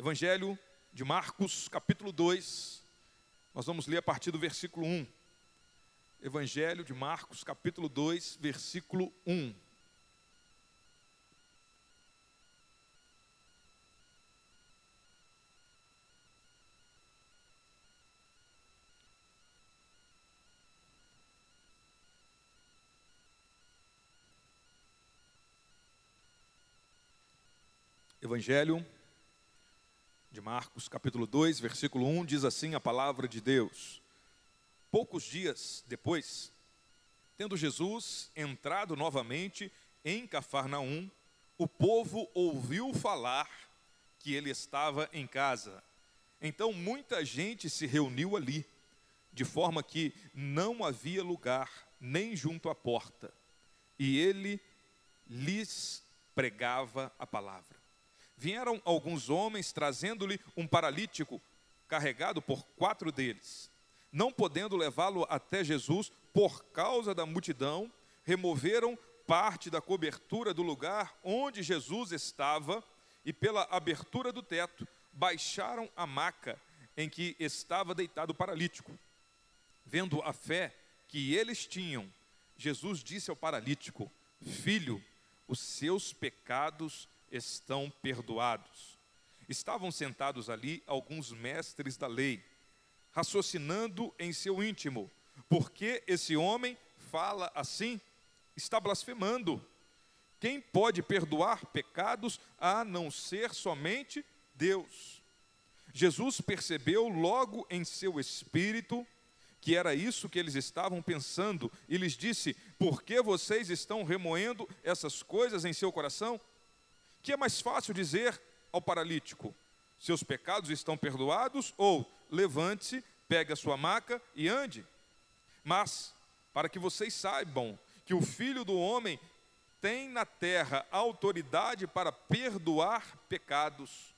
Evangelho de Marcos, capítulo 2. Nós vamos ler a partir do versículo 1. Evangelho de Marcos, capítulo 2, versículo 1. Evangelho de Marcos, capítulo 2, versículo 1, diz assim a palavra de Deus. Poucos dias depois, tendo Jesus entrado novamente em Cafarnaum, o povo ouviu falar que ele estava em casa. Então muita gente se reuniu ali, de forma que não havia lugar nem junto à porta, e ele lhes pregava a palavra vieram alguns homens trazendo-lhe um paralítico, carregado por quatro deles. Não podendo levá-lo até Jesus por causa da multidão, removeram parte da cobertura do lugar onde Jesus estava e, pela abertura do teto, baixaram a maca em que estava deitado o paralítico. Vendo a fé que eles tinham, Jesus disse ao paralítico: Filho, os seus pecados estão perdoados. Estavam sentados ali alguns mestres da lei, raciocinando em seu íntimo: por que esse homem fala assim? Está blasfemando. Quem pode perdoar pecados a não ser somente Deus? Jesus percebeu logo em seu espírito que era isso que eles estavam pensando e lhes disse: Por que vocês estão remoendo essas coisas em seu coração? Que é mais fácil dizer ao paralítico: seus pecados estão perdoados, ou levante-se, pegue a sua maca e ande. Mas, para que vocês saibam que o filho do homem tem na terra autoridade para perdoar pecados,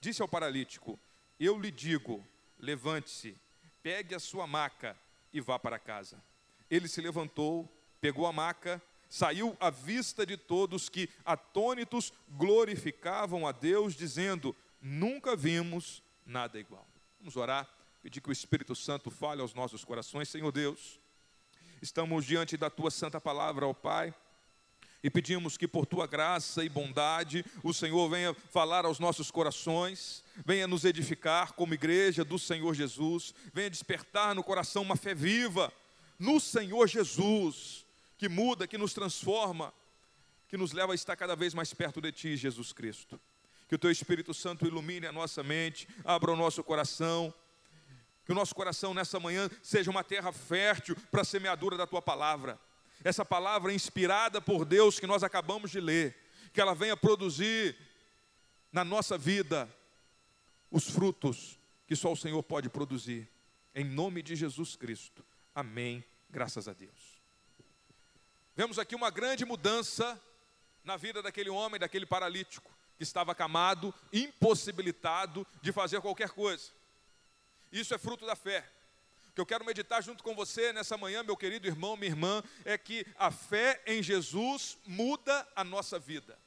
disse ao paralítico: Eu lhe digo, levante-se, pegue a sua maca e vá para casa. Ele se levantou, pegou a maca saiu à vista de todos que, atônitos, glorificavam a Deus, dizendo: Nunca vimos nada igual. Vamos orar, pedir que o Espírito Santo fale aos nossos corações, Senhor Deus. Estamos diante da tua santa palavra, ó Pai. E pedimos que por tua graça e bondade o Senhor venha falar aos nossos corações, venha nos edificar como igreja do Senhor Jesus, venha despertar no coração uma fé viva no Senhor Jesus que muda, que nos transforma, que nos leva a estar cada vez mais perto de Ti, Jesus Cristo. Que o Teu Espírito Santo ilumine a nossa mente, abra o nosso coração, que o nosso coração nessa manhã seja uma terra fértil para a semeadura da Tua palavra. Essa palavra inspirada por Deus que nós acabamos de ler, que ela venha produzir na nossa vida os frutos que só o Senhor pode produzir. Em nome de Jesus Cristo. Amém. Graças a Deus. Vemos aqui uma grande mudança na vida daquele homem, daquele paralítico, que estava acamado, impossibilitado de fazer qualquer coisa. Isso é fruto da fé. O que eu quero meditar junto com você nessa manhã, meu querido irmão, minha irmã, é que a fé em Jesus muda a nossa vida.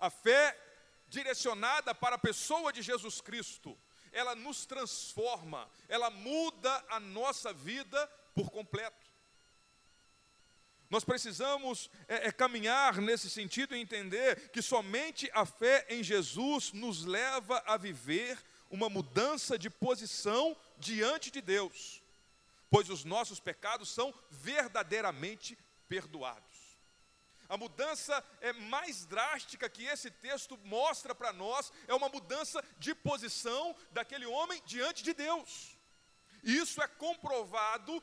A fé direcionada para a pessoa de Jesus Cristo, ela nos transforma, ela muda a nossa vida por completo. Nós precisamos é, é, caminhar nesse sentido e entender que somente a fé em Jesus nos leva a viver uma mudança de posição diante de Deus, pois os nossos pecados são verdadeiramente perdoados. A mudança é mais drástica que esse texto mostra para nós é uma mudança de posição daquele homem diante de Deus. Isso é comprovado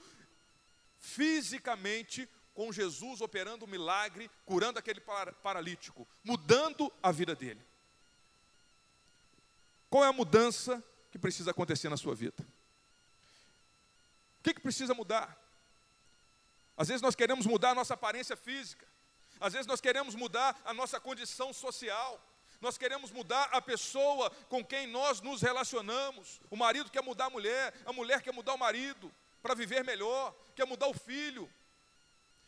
fisicamente com Jesus operando um milagre, curando aquele paralítico, mudando a vida dele. Qual é a mudança que precisa acontecer na sua vida? O que, que precisa mudar? Às vezes nós queremos mudar a nossa aparência física, às vezes nós queremos mudar a nossa condição social, nós queremos mudar a pessoa com quem nós nos relacionamos. O marido quer mudar a mulher, a mulher quer mudar o marido para viver melhor, quer mudar o filho,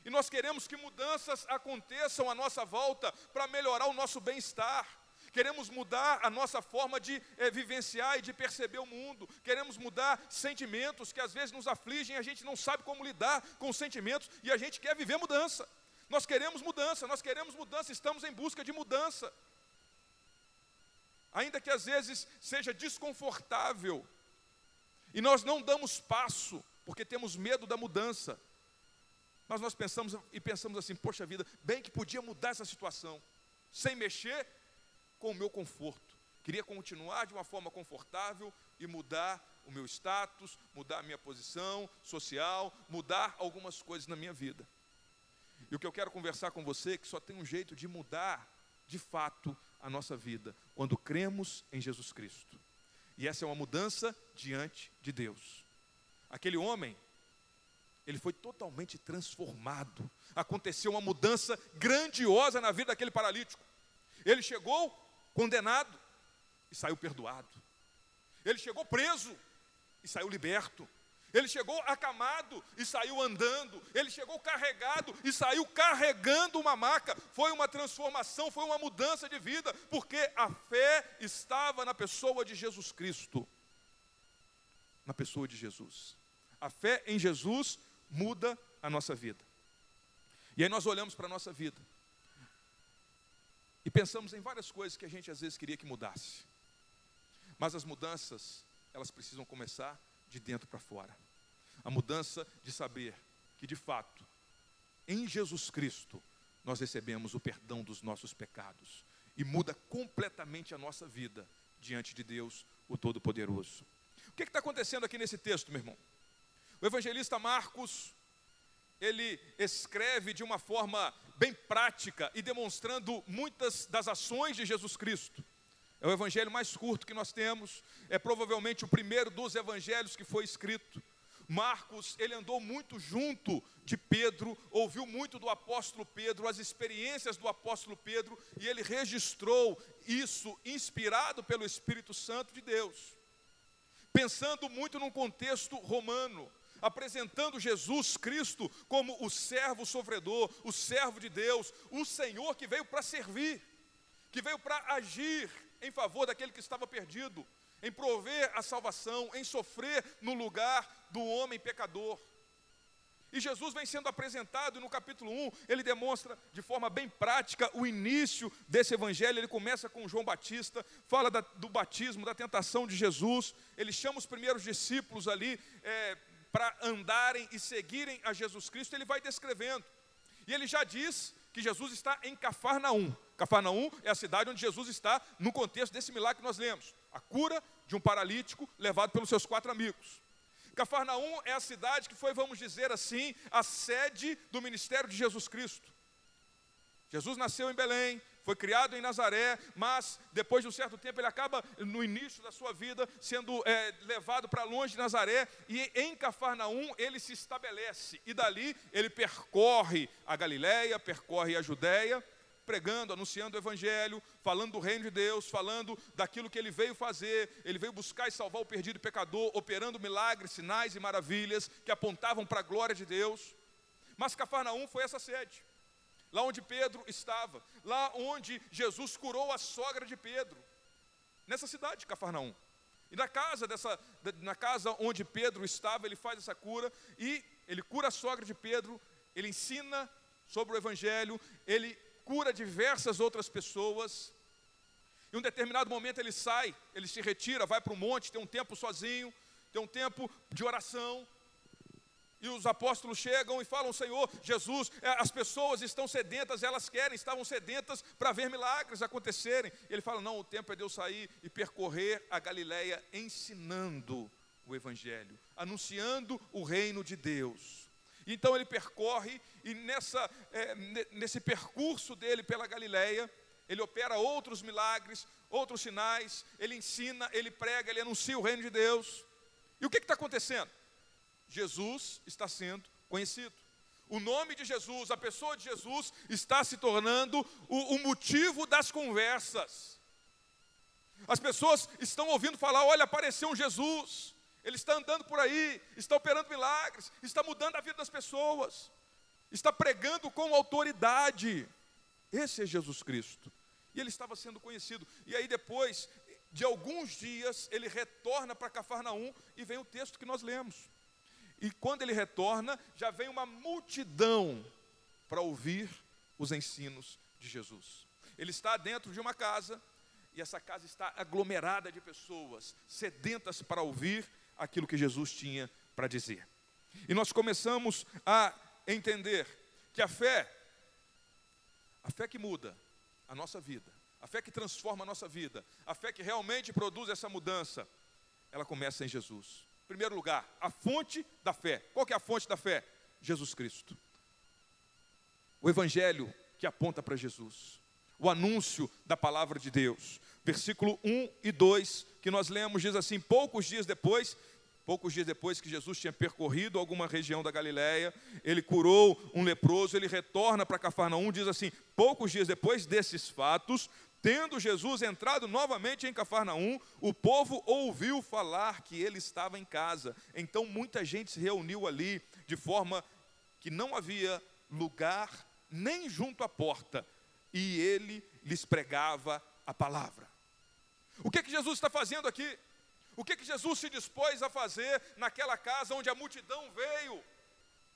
e nós queremos que mudanças aconteçam à nossa volta para melhorar o nosso bem-estar. queremos mudar a nossa forma de é, vivenciar e de perceber o mundo, queremos mudar sentimentos que às vezes nos afligem, a gente não sabe como lidar com os sentimentos e a gente quer viver mudança. Nós queremos mudança, nós queremos mudança, estamos em busca de mudança. Ainda que às vezes seja desconfortável, e nós não damos passo, porque temos medo da mudança. Mas nós pensamos e pensamos assim: poxa vida, bem que podia mudar essa situação, sem mexer com o meu conforto. Queria continuar de uma forma confortável e mudar o meu status, mudar a minha posição social, mudar algumas coisas na minha vida. E o que eu quero conversar com você é que só tem um jeito de mudar, de fato, a nossa vida, quando cremos em Jesus Cristo. E essa é uma mudança diante de Deus. Aquele homem, ele foi totalmente transformado. Aconteceu uma mudança grandiosa na vida daquele paralítico. Ele chegou condenado e saiu perdoado. Ele chegou preso e saiu liberto. Ele chegou acamado e saiu andando. Ele chegou carregado e saiu carregando uma maca. Foi uma transformação, foi uma mudança de vida, porque a fé estava na pessoa de Jesus Cristo. Na pessoa de Jesus. A fé em Jesus muda a nossa vida. E aí nós olhamos para a nossa vida e pensamos em várias coisas que a gente às vezes queria que mudasse. Mas as mudanças, elas precisam começar de dentro para fora. A mudança de saber que, de fato, em Jesus Cristo, nós recebemos o perdão dos nossos pecados e muda completamente a nossa vida diante de Deus, o Todo-Poderoso. O que está acontecendo aqui nesse texto, meu irmão? O evangelista Marcos, ele escreve de uma forma bem prática e demonstrando muitas das ações de Jesus Cristo. É o evangelho mais curto que nós temos, é provavelmente o primeiro dos evangelhos que foi escrito. Marcos, ele andou muito junto de Pedro, ouviu muito do apóstolo Pedro, as experiências do apóstolo Pedro, e ele registrou isso inspirado pelo Espírito Santo de Deus. Pensando muito num contexto romano, apresentando Jesus Cristo como o servo sofredor, o servo de Deus, o Senhor que veio para servir, que veio para agir em favor daquele que estava perdido, em prover a salvação, em sofrer no lugar do homem pecador. E Jesus vem sendo apresentado, e no capítulo 1, ele demonstra de forma bem prática o início desse evangelho. Ele começa com João Batista, fala da, do batismo, da tentação de Jesus. Ele chama os primeiros discípulos ali é, para andarem e seguirem a Jesus Cristo. Ele vai descrevendo. E ele já diz que Jesus está em Cafarnaum. Cafarnaum é a cidade onde Jesus está no contexto desse milagre que nós lemos a cura de um paralítico levado pelos seus quatro amigos. Cafarnaum é a cidade que foi, vamos dizer assim, a sede do ministério de Jesus Cristo. Jesus nasceu em Belém, foi criado em Nazaré, mas depois de um certo tempo ele acaba, no início da sua vida, sendo é, levado para longe de Nazaré, e em Cafarnaum ele se estabelece, e dali ele percorre a Galiléia, percorre a Judéia, pregando, anunciando o Evangelho, falando do reino de Deus, falando daquilo que ele veio fazer. Ele veio buscar e salvar o perdido pecador, operando milagres, sinais e maravilhas que apontavam para a glória de Deus. Mas Cafarnaum foi essa sede, lá onde Pedro estava, lá onde Jesus curou a sogra de Pedro, nessa cidade de Cafarnaum. E na casa dessa, na casa onde Pedro estava, ele faz essa cura e ele cura a sogra de Pedro, ele ensina sobre o evangelho, ele cura diversas outras pessoas. Em um determinado momento ele sai, ele se retira, vai para o monte, tem um tempo sozinho, tem um tempo de oração. E os apóstolos chegam e falam: Senhor, Jesus, é, as pessoas estão sedentas, elas querem, estavam sedentas para ver milagres acontecerem. Ele fala: Não, o tempo é de eu sair e percorrer a Galileia ensinando o Evangelho, anunciando o reino de Deus. Então ele percorre e nessa, é, nesse percurso dele pela Galileia, ele opera outros milagres, outros sinais, ele ensina, ele prega, ele anuncia o reino de Deus. E o que está acontecendo? Jesus está sendo conhecido. O nome de Jesus, a pessoa de Jesus, está se tornando o, o motivo das conversas. As pessoas estão ouvindo falar: olha, apareceu um Jesus. Ele está andando por aí, está operando milagres, está mudando a vida das pessoas, está pregando com autoridade. Esse é Jesus Cristo. E ele estava sendo conhecido. E aí depois de alguns dias, ele retorna para Cafarnaum e vem o texto que nós lemos. E quando ele retorna, já vem uma multidão para ouvir os ensinos de Jesus. Ele está dentro de uma casa e essa casa está aglomerada de pessoas sedentas para ouvir aquilo que Jesus tinha para dizer. E nós começamos a entender que a fé, a fé que muda a nossa vida, a fé que transforma a nossa vida, a fé que realmente produz essa mudança, ela começa em Jesus. Primeiro lugar, a fonte da fé. Qual que é a fonte da fé? Jesus Cristo. O evangelho que aponta para Jesus. O anúncio da palavra de Deus. Versículo 1 e 2, que nós lemos, diz assim: Poucos dias depois, Poucos dias depois que Jesus tinha percorrido alguma região da Galiléia, ele curou um leproso, ele retorna para Cafarnaum, diz assim: poucos dias depois desses fatos, tendo Jesus entrado novamente em Cafarnaum, o povo ouviu falar que ele estava em casa. Então muita gente se reuniu ali, de forma que não havia lugar nem junto à porta, e ele lhes pregava a palavra. O que, que Jesus está fazendo aqui? O que, que Jesus se dispôs a fazer naquela casa onde a multidão veio?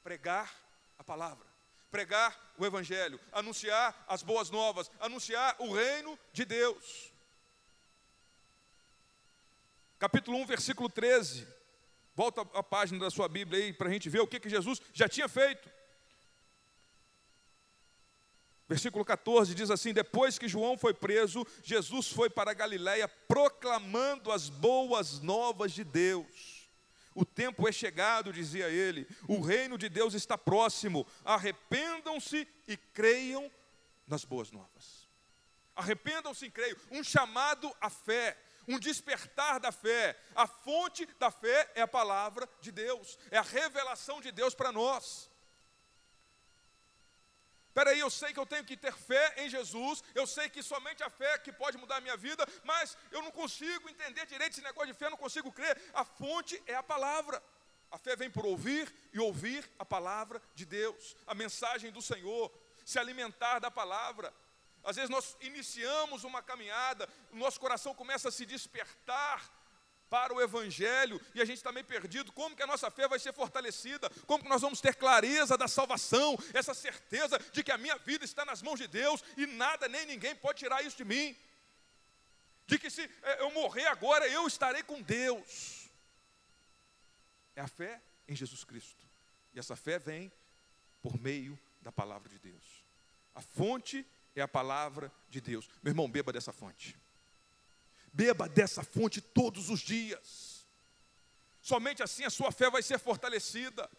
Pregar a palavra, pregar o Evangelho, anunciar as boas novas, anunciar o reino de Deus. Capítulo 1, versículo 13. Volta a página da sua Bíblia aí para a gente ver o que, que Jesus já tinha feito. Versículo 14 diz assim: Depois que João foi preso, Jesus foi para a Galiléia proclamando as boas novas de Deus. O tempo é chegado, dizia ele, o reino de Deus está próximo. Arrependam-se e creiam nas boas novas. Arrependam-se e creiam. Um chamado à fé, um despertar da fé. A fonte da fé é a palavra de Deus, é a revelação de Deus para nós. Peraí, eu sei que eu tenho que ter fé em Jesus, eu sei que somente a fé que pode mudar a minha vida, mas eu não consigo entender direito esse negócio de fé, eu não consigo crer. A fonte é a palavra. A fé vem por ouvir e ouvir a palavra de Deus, a mensagem do Senhor, se alimentar da palavra. Às vezes nós iniciamos uma caminhada, o nosso coração começa a se despertar para o Evangelho e a gente está meio perdido. Como que a nossa fé vai ser fortalecida? Como que nós vamos ter clareza da salvação, essa certeza de que a minha vida está nas mãos de Deus e nada nem ninguém pode tirar isso de mim? De que se é, eu morrer agora, eu estarei com Deus. É a fé em Jesus Cristo. E essa fé vem por meio da palavra de Deus. A fonte é a palavra de Deus. Meu irmão, beba dessa fonte. Beba dessa fonte todos os dias. Somente assim a sua fé vai ser fortalecida.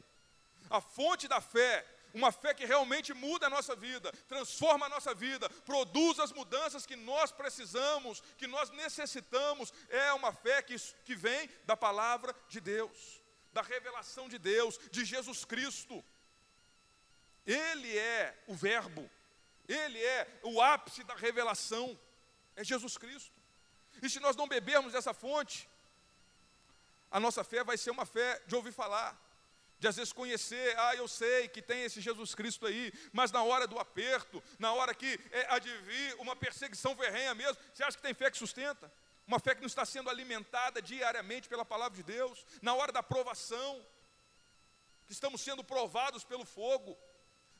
A fonte da fé, uma fé que realmente muda a nossa vida, transforma a nossa vida, produz as mudanças que nós precisamos, que nós necessitamos, é uma fé que, que vem da palavra de Deus, da revelação de Deus, de Jesus Cristo. Ele é o Verbo, ele é o ápice da revelação, é Jesus Cristo. E se nós não bebermos dessa fonte, a nossa fé vai ser uma fé de ouvir falar, de às vezes conhecer, ah, eu sei que tem esse Jesus Cristo aí, mas na hora do aperto, na hora que é, advir uma perseguição ferrenha mesmo, você acha que tem fé que sustenta? Uma fé que não está sendo alimentada diariamente pela palavra de Deus, na hora da provação, que estamos sendo provados pelo fogo,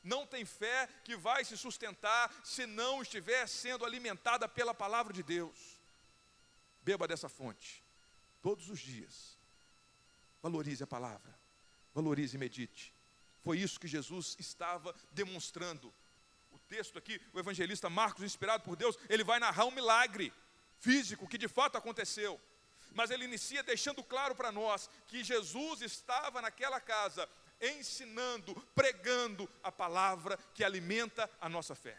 não tem fé que vai se sustentar se não estiver sendo alimentada pela palavra de Deus. Beba dessa fonte todos os dias. Valorize a palavra, valorize e medite. Foi isso que Jesus estava demonstrando. O texto aqui, o evangelista Marcos, inspirado por Deus, ele vai narrar um milagre físico que de fato aconteceu. Mas ele inicia deixando claro para nós que Jesus estava naquela casa ensinando, pregando a palavra que alimenta a nossa fé,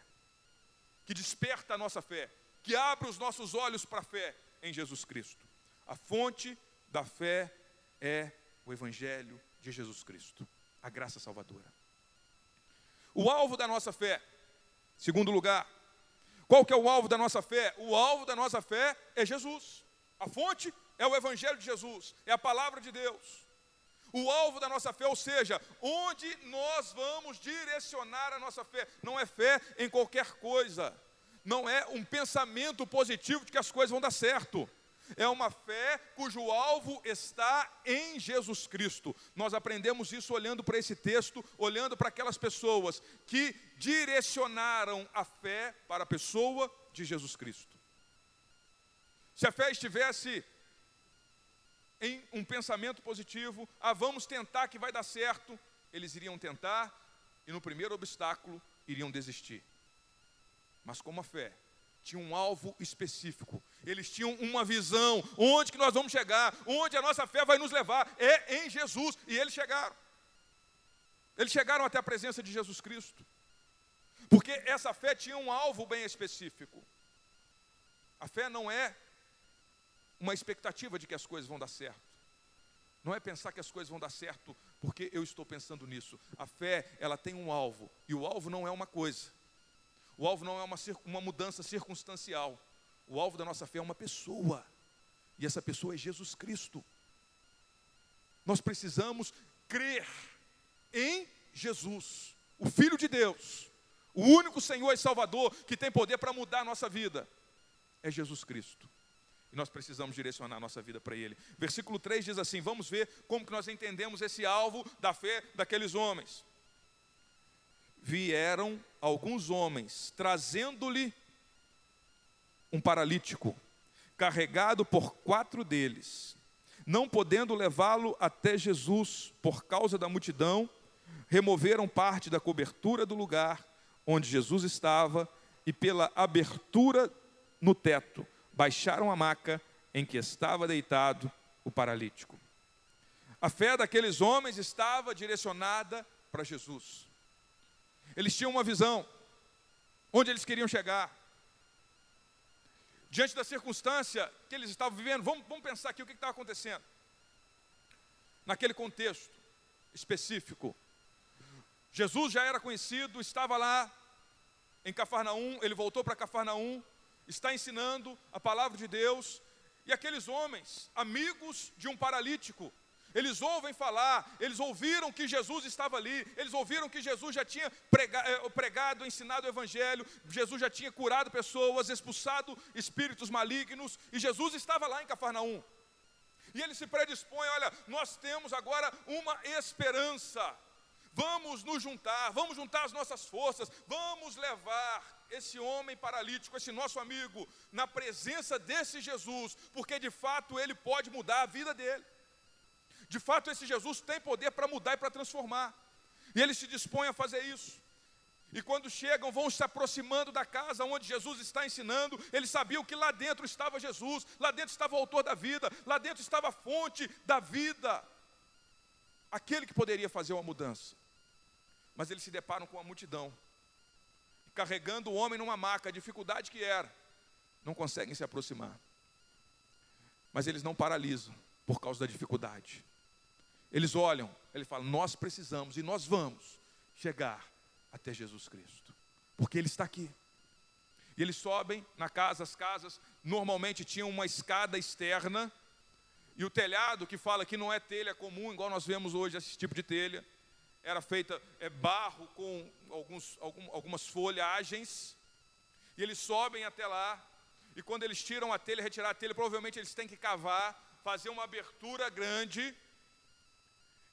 que desperta a nossa fé, que abre os nossos olhos para a fé, em Jesus Cristo. A fonte da fé é o Evangelho de Jesus Cristo, a graça salvadora. O alvo da nossa fé, segundo lugar, qual que é o alvo da nossa fé? O alvo da nossa fé é Jesus. A fonte é o Evangelho de Jesus, é a palavra de Deus. O alvo da nossa fé, ou seja, onde nós vamos direcionar a nossa fé, não é fé em qualquer coisa, não é um pensamento positivo de que as coisas vão dar certo. É uma fé cujo alvo está em Jesus Cristo. Nós aprendemos isso olhando para esse texto, olhando para aquelas pessoas que direcionaram a fé para a pessoa de Jesus Cristo. Se a fé estivesse em um pensamento positivo, ah, vamos tentar que vai dar certo, eles iriam tentar e no primeiro obstáculo iriam desistir. Mas como a fé tinha um alvo específico. Eles tinham uma visão, onde que nós vamos chegar, onde a nossa fé vai nos levar, é em Jesus. E eles chegaram. Eles chegaram até a presença de Jesus Cristo. Porque essa fé tinha um alvo bem específico. A fé não é uma expectativa de que as coisas vão dar certo. Não é pensar que as coisas vão dar certo porque eu estou pensando nisso. A fé, ela tem um alvo, e o alvo não é uma coisa. O alvo não é uma, uma mudança circunstancial. O alvo da nossa fé é uma pessoa. E essa pessoa é Jesus Cristo. Nós precisamos crer em Jesus, o Filho de Deus, o único Senhor e Salvador que tem poder para mudar a nossa vida. É Jesus Cristo. E nós precisamos direcionar a nossa vida para Ele. Versículo 3 diz assim: vamos ver como que nós entendemos esse alvo da fé daqueles homens vieram alguns homens, trazendo-lhe um paralítico, carregado por quatro deles. Não podendo levá-lo até Jesus por causa da multidão, removeram parte da cobertura do lugar onde Jesus estava e, pela abertura no teto, baixaram a maca em que estava deitado o paralítico. A fé daqueles homens estava direcionada para Jesus. Eles tinham uma visão, onde eles queriam chegar. Diante da circunstância que eles estavam vivendo, vamos, vamos pensar aqui o que estava acontecendo. Naquele contexto específico, Jesus já era conhecido, estava lá em Cafarnaum, ele voltou para Cafarnaum, está ensinando a palavra de Deus, e aqueles homens, amigos de um paralítico, eles ouvem falar, eles ouviram que Jesus estava ali, eles ouviram que Jesus já tinha eh, pregado, ensinado o Evangelho, Jesus já tinha curado pessoas, expulsado espíritos malignos, e Jesus estava lá em Cafarnaum. E ele se predispõe: olha, nós temos agora uma esperança, vamos nos juntar, vamos juntar as nossas forças, vamos levar esse homem paralítico, esse nosso amigo, na presença desse Jesus, porque de fato ele pode mudar a vida dele. De fato, esse Jesus tem poder para mudar e para transformar. E ele se dispõe a fazer isso. E quando chegam, vão se aproximando da casa onde Jesus está ensinando, eles sabiam que lá dentro estava Jesus, lá dentro estava o autor da vida, lá dentro estava a fonte da vida, aquele que poderia fazer uma mudança. Mas eles se deparam com a multidão, carregando o homem numa maca, a dificuldade que era, não conseguem se aproximar. Mas eles não paralisam por causa da dificuldade. Eles olham, ele fala: Nós precisamos e nós vamos chegar até Jesus Cristo, porque Ele está aqui. E eles sobem na casa, as casas normalmente tinham uma escada externa, e o telhado, que fala que não é telha comum, igual nós vemos hoje esse tipo de telha, era feita é, barro com alguns, algum, algumas folhagens, e eles sobem até lá, e quando eles tiram a telha, retirar a telha, provavelmente eles têm que cavar, fazer uma abertura grande,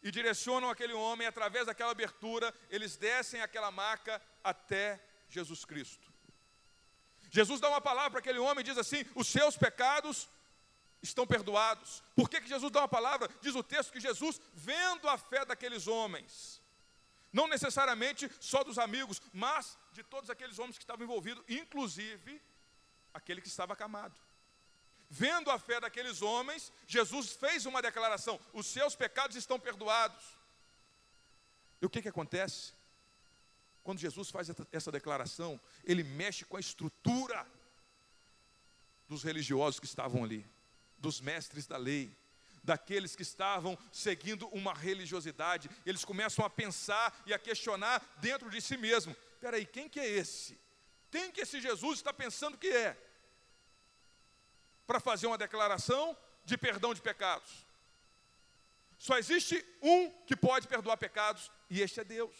e direcionam aquele homem, através daquela abertura, eles descem aquela maca até Jesus Cristo. Jesus dá uma palavra para aquele homem e diz assim: Os seus pecados estão perdoados. Por que, que Jesus dá uma palavra? Diz o texto que Jesus, vendo a fé daqueles homens, não necessariamente só dos amigos, mas de todos aqueles homens que estavam envolvidos, inclusive aquele que estava acamado. Vendo a fé daqueles homens, Jesus fez uma declaração: os seus pecados estão perdoados. E o que, que acontece? Quando Jesus faz essa declaração, ele mexe com a estrutura dos religiosos que estavam ali, dos mestres da lei, daqueles que estavam seguindo uma religiosidade. Eles começam a pensar e a questionar dentro de si mesmo: peraí, quem que é esse? Quem que esse Jesus está pensando que é? Para fazer uma declaração de perdão de pecados. Só existe um que pode perdoar pecados, e este é Deus.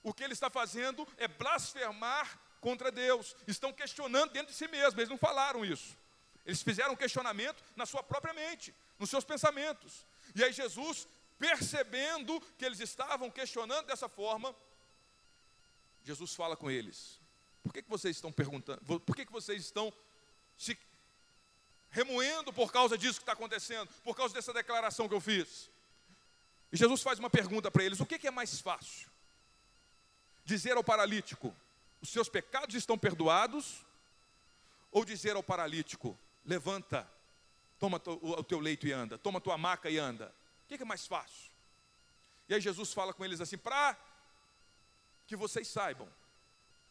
O que ele está fazendo é blasfemar contra Deus, estão questionando dentro de si mesmos, eles não falaram isso. Eles fizeram um questionamento na sua própria mente, nos seus pensamentos. E aí Jesus, percebendo que eles estavam questionando dessa forma, Jesus fala com eles: Por que, que vocês estão perguntando? Por que, que vocês estão se remoendo por causa disso que está acontecendo, por causa dessa declaração que eu fiz? E Jesus faz uma pergunta para eles: O que, que é mais fácil? Dizer ao paralítico: os seus pecados estão perdoados, ou dizer ao paralítico: levanta, toma o teu leito e anda, toma tua maca e anda. O que é mais fácil? E aí Jesus fala com eles assim: para que vocês saibam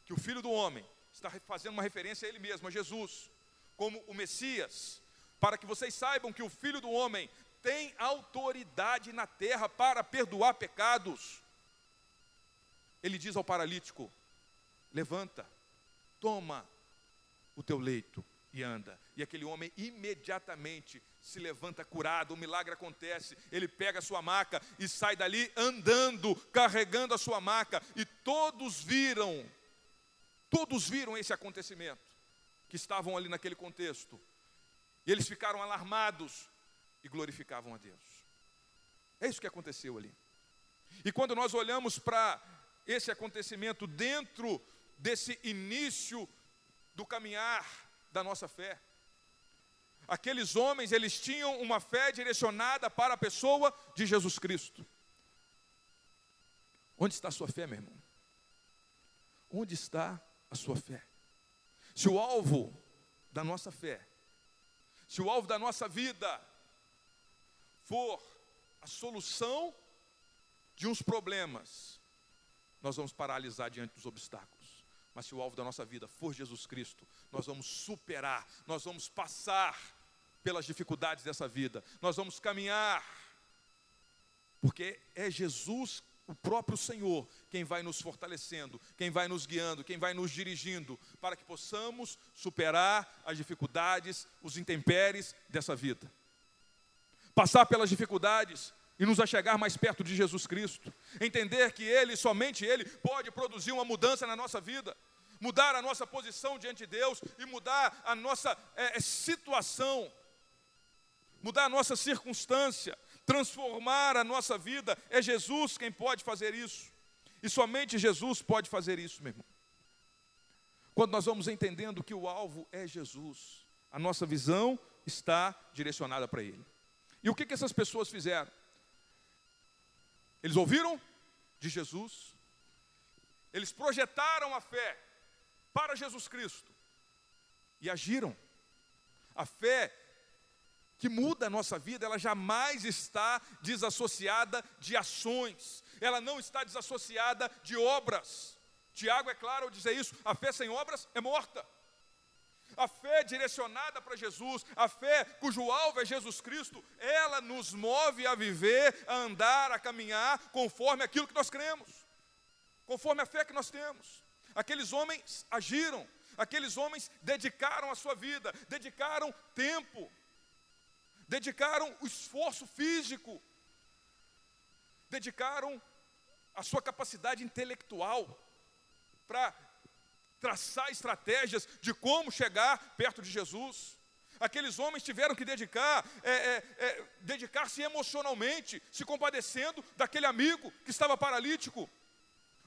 que o Filho do Homem está fazendo uma referência a Ele mesmo, a Jesus, como o Messias, para que vocês saibam que o Filho do Homem tem autoridade na terra para perdoar pecados. Ele diz ao paralítico: levanta, toma o teu leito e anda. E aquele homem imediatamente se levanta curado, o milagre acontece. Ele pega a sua maca e sai dali andando, carregando a sua maca. E todos viram, todos viram esse acontecimento, que estavam ali naquele contexto. E eles ficaram alarmados e glorificavam a Deus. É isso que aconteceu ali. E quando nós olhamos para esse acontecimento dentro desse início do caminhar da nossa fé. Aqueles homens, eles tinham uma fé direcionada para a pessoa de Jesus Cristo. Onde está a sua fé, meu irmão? Onde está a sua fé? Se o alvo da nossa fé, se o alvo da nossa vida for a solução de uns problemas, nós vamos paralisar diante dos obstáculos. Mas se o alvo da nossa vida for Jesus Cristo, nós vamos superar, nós vamos passar pelas dificuldades dessa vida, nós vamos caminhar, porque é Jesus, o próprio Senhor, quem vai nos fortalecendo, quem vai nos guiando, quem vai nos dirigindo, para que possamos superar as dificuldades, os intempéries dessa vida. Passar pelas dificuldades e nos achegar mais perto de Jesus Cristo. Entender que Ele, somente Ele, pode produzir uma mudança na nossa vida, mudar a nossa posição diante de Deus e mudar a nossa é, situação, mudar a nossa circunstância, transformar a nossa vida. É Jesus quem pode fazer isso. E somente Jesus pode fazer isso, meu irmão. Quando nós vamos entendendo que o alvo é Jesus, a nossa visão está direcionada para Ele. E o que, que essas pessoas fizeram? Eles ouviram de Jesus, eles projetaram a fé para Jesus Cristo e agiram. A fé que muda a nossa vida, ela jamais está desassociada de ações, ela não está desassociada de obras. Tiago é claro ao dizer isso: a fé sem obras é morta. A fé direcionada para Jesus, a fé cujo alvo é Jesus Cristo, ela nos move a viver, a andar, a caminhar conforme aquilo que nós cremos, conforme a fé que nós temos. Aqueles homens agiram, aqueles homens dedicaram a sua vida, dedicaram tempo, dedicaram o esforço físico, dedicaram a sua capacidade intelectual para traçar estratégias de como chegar perto de Jesus. Aqueles homens tiveram que dedicar, é, é, é, dedicar-se emocionalmente, se compadecendo daquele amigo que estava paralítico.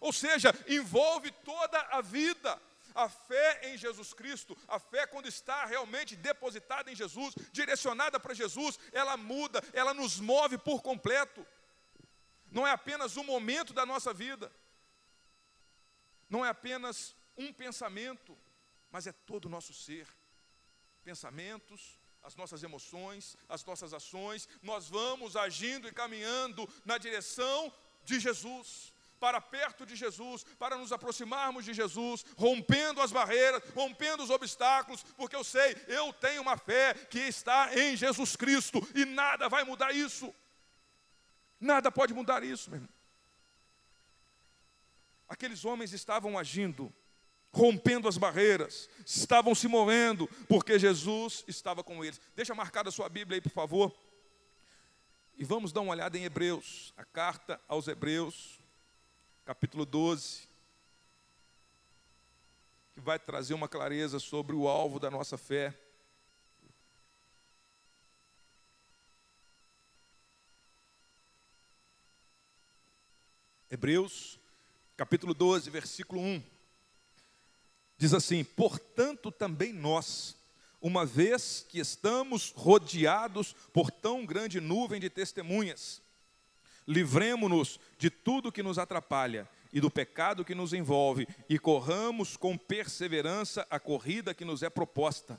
Ou seja, envolve toda a vida. A fé em Jesus Cristo, a fé quando está realmente depositada em Jesus, direcionada para Jesus, ela muda, ela nos move por completo. Não é apenas um momento da nossa vida, não é apenas um pensamento, mas é todo o nosso ser. Pensamentos, as nossas emoções, as nossas ações, nós vamos agindo e caminhando na direção de Jesus, para perto de Jesus, para nos aproximarmos de Jesus, rompendo as barreiras, rompendo os obstáculos, porque eu sei, eu tenho uma fé que está em Jesus Cristo e nada vai mudar isso. Nada pode mudar isso, meu irmão. Aqueles homens estavam agindo rompendo as barreiras, estavam se movendo, porque Jesus estava com eles. Deixa marcada a sua Bíblia aí, por favor. E vamos dar uma olhada em Hebreus, a carta aos Hebreus, capítulo 12. que vai trazer uma clareza sobre o alvo da nossa fé. Hebreus, capítulo 12, versículo 1. Diz assim: Portanto, também nós, uma vez que estamos rodeados por tão grande nuvem de testemunhas, livremo-nos de tudo que nos atrapalha e do pecado que nos envolve, e corramos com perseverança a corrida que nos é proposta,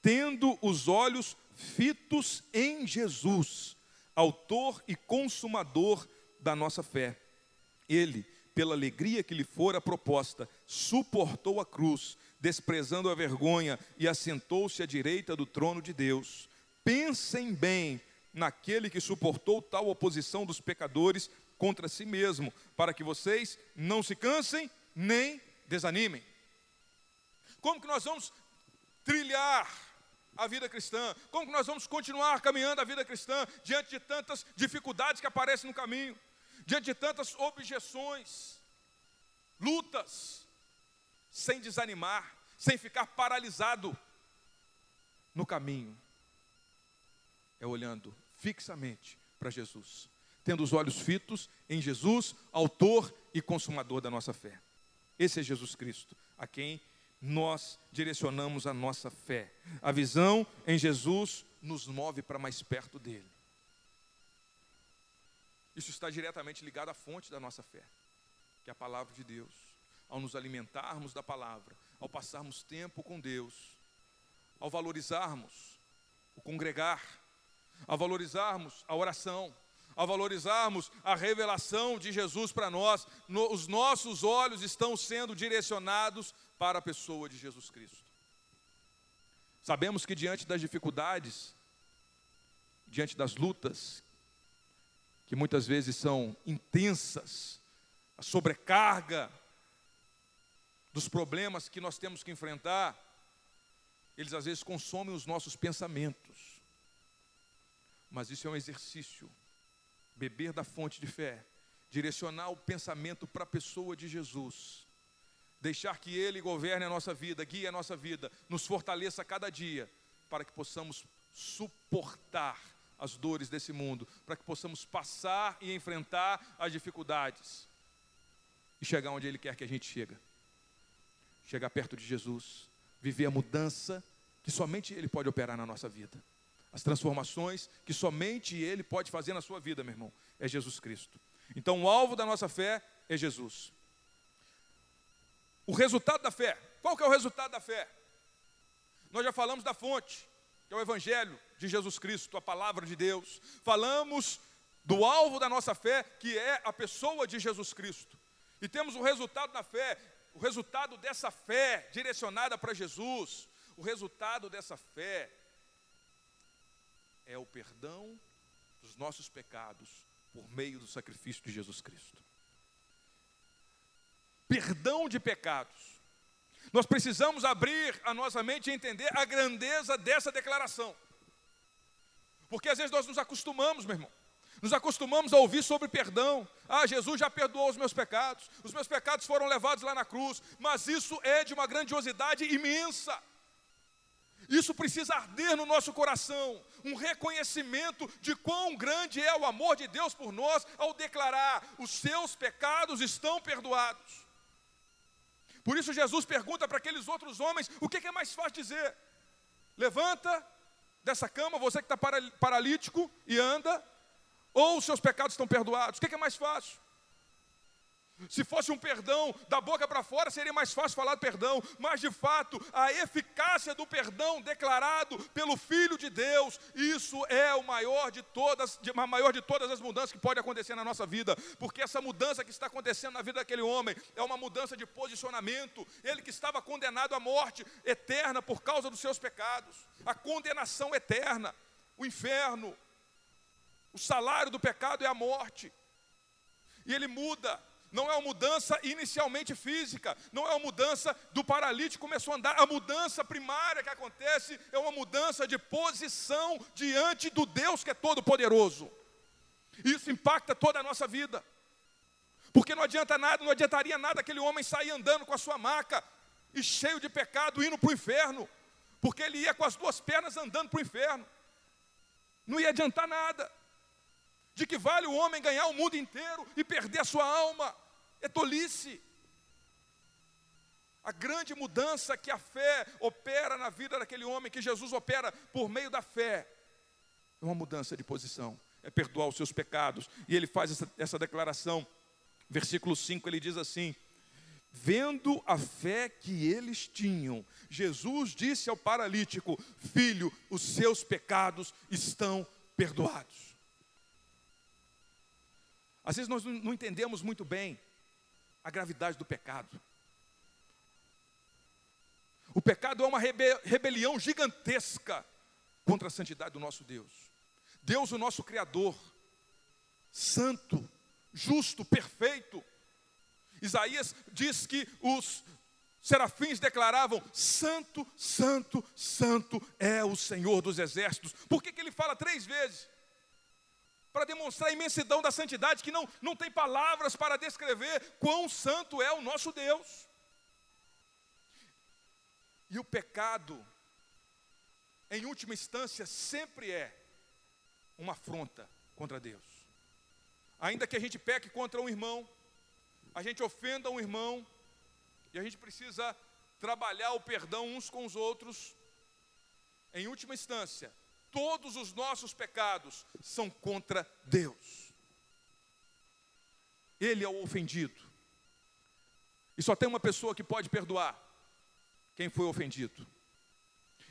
tendo os olhos fitos em Jesus, Autor e Consumador da nossa fé ele, pela alegria que lhe fora proposta, suportou a cruz, desprezando a vergonha, e assentou-se à direita do trono de Deus. Pensem bem naquele que suportou tal oposição dos pecadores contra si mesmo, para que vocês não se cansem nem desanimem. Como que nós vamos trilhar a vida cristã? Como que nós vamos continuar caminhando a vida cristã diante de tantas dificuldades que aparecem no caminho? Diante de tantas objeções, lutas, sem desanimar, sem ficar paralisado no caminho, é olhando fixamente para Jesus, tendo os olhos fitos em Jesus, autor e consumador da nossa fé. Esse é Jesus Cristo, a quem nós direcionamos a nossa fé. A visão em Jesus nos move para mais perto dele. Isso está diretamente ligado à fonte da nossa fé, que é a palavra de Deus. Ao nos alimentarmos da palavra, ao passarmos tempo com Deus, ao valorizarmos o congregar, ao valorizarmos a oração, ao valorizarmos a revelação de Jesus para nós, no, os nossos olhos estão sendo direcionados para a pessoa de Jesus Cristo. Sabemos que diante das dificuldades, diante das lutas que muitas vezes são intensas, a sobrecarga dos problemas que nós temos que enfrentar, eles às vezes consomem os nossos pensamentos. Mas isso é um exercício. Beber da fonte de fé, direcionar o pensamento para a pessoa de Jesus, deixar que Ele governe a nossa vida, guie a nossa vida, nos fortaleça a cada dia, para que possamos suportar as dores desse mundo, para que possamos passar e enfrentar as dificuldades e chegar onde Ele quer que a gente chegue. Chegar perto de Jesus, viver a mudança que somente Ele pode operar na nossa vida. As transformações que somente Ele pode fazer na sua vida, meu irmão, é Jesus Cristo. Então, o alvo da nossa fé é Jesus. O resultado da fé, qual que é o resultado da fé? Nós já falamos da fonte, que é o Evangelho de Jesus Cristo, a palavra de Deus. Falamos do alvo da nossa fé, que é a pessoa de Jesus Cristo. E temos o resultado da fé, o resultado dessa fé direcionada para Jesus. O resultado dessa fé é o perdão dos nossos pecados por meio do sacrifício de Jesus Cristo. Perdão de pecados. Nós precisamos abrir a nossa mente e entender a grandeza dessa declaração. Porque às vezes nós nos acostumamos, meu irmão. Nos acostumamos a ouvir sobre perdão. Ah, Jesus já perdoou os meus pecados. Os meus pecados foram levados lá na cruz. Mas isso é de uma grandiosidade imensa. Isso precisa arder no nosso coração, um reconhecimento de quão grande é o amor de Deus por nós ao declarar: os seus pecados estão perdoados. Por isso, Jesus pergunta para aqueles outros homens: o que é mais fácil dizer? Levanta dessa cama, você que está paralítico e anda, ou os seus pecados estão perdoados? O que é mais fácil? Se fosse um perdão da boca para fora, seria mais fácil falar perdão, mas de fato, a eficácia do perdão declarado pelo Filho de Deus, isso é o maior de todas, a maior de todas as mudanças que pode acontecer na nossa vida, porque essa mudança que está acontecendo na vida daquele homem é uma mudança de posicionamento. Ele que estava condenado à morte eterna por causa dos seus pecados, a condenação eterna, o inferno, o salário do pecado é a morte. E ele muda não é uma mudança inicialmente física, não é uma mudança do paralítico começou a andar. A mudança primária que acontece é uma mudança de posição diante do Deus que é todo poderoso. Isso impacta toda a nossa vida. Porque não adianta nada, não adiantaria nada aquele homem sair andando com a sua maca e cheio de pecado indo para o inferno, porque ele ia com as duas pernas andando para o inferno. Não ia adiantar nada. De que vale o homem ganhar o mundo inteiro e perder a sua alma? É tolice. A grande mudança que a fé opera na vida daquele homem, que Jesus opera por meio da fé, é uma mudança de posição, é perdoar os seus pecados. E ele faz essa, essa declaração, versículo 5, ele diz assim: Vendo a fé que eles tinham, Jesus disse ao paralítico: Filho, os seus pecados estão perdoados. Às vezes nós não entendemos muito bem a gravidade do pecado. O pecado é uma rebelião gigantesca contra a santidade do nosso Deus. Deus, o nosso Criador, santo, justo, perfeito. Isaías diz que os serafins declaravam: Santo, Santo, Santo é o Senhor dos exércitos. Por que, que ele fala três vezes? Para demonstrar a imensidão da santidade, que não, não tem palavras para descrever quão santo é o nosso Deus. E o pecado, em última instância, sempre é uma afronta contra Deus. Ainda que a gente peque contra um irmão, a gente ofenda um irmão, e a gente precisa trabalhar o perdão uns com os outros. Em última instância, todos os nossos pecados são contra Deus. Ele é o ofendido. E só tem uma pessoa que pode perdoar: quem foi ofendido.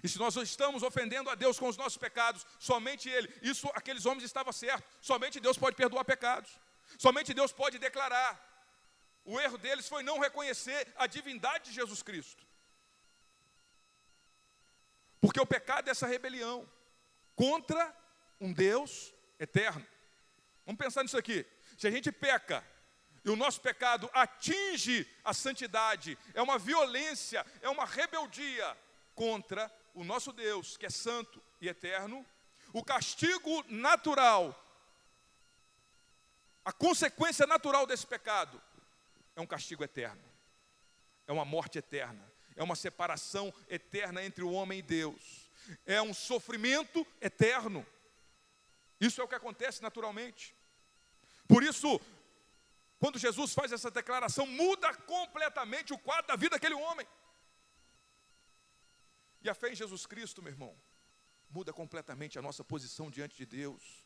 E se nós estamos ofendendo a Deus com os nossos pecados, somente Ele, isso aqueles homens estavam certos, somente Deus pode perdoar pecados, somente Deus pode declarar. O erro deles foi não reconhecer a divindade de Jesus Cristo. Porque o pecado é essa rebelião contra um Deus eterno. Vamos pensar nisso aqui. Se a gente peca e o nosso pecado atinge a santidade, é uma violência, é uma rebeldia contra o nosso Deus, que é santo e eterno, o castigo natural, a consequência natural desse pecado, é um castigo eterno, é uma morte eterna, é uma separação eterna entre o homem e Deus, é um sofrimento eterno. Isso é o que acontece naturalmente. Por isso, quando Jesus faz essa declaração, muda completamente o quadro da vida daquele homem. E a fé em Jesus Cristo, meu irmão, muda completamente a nossa posição diante de Deus.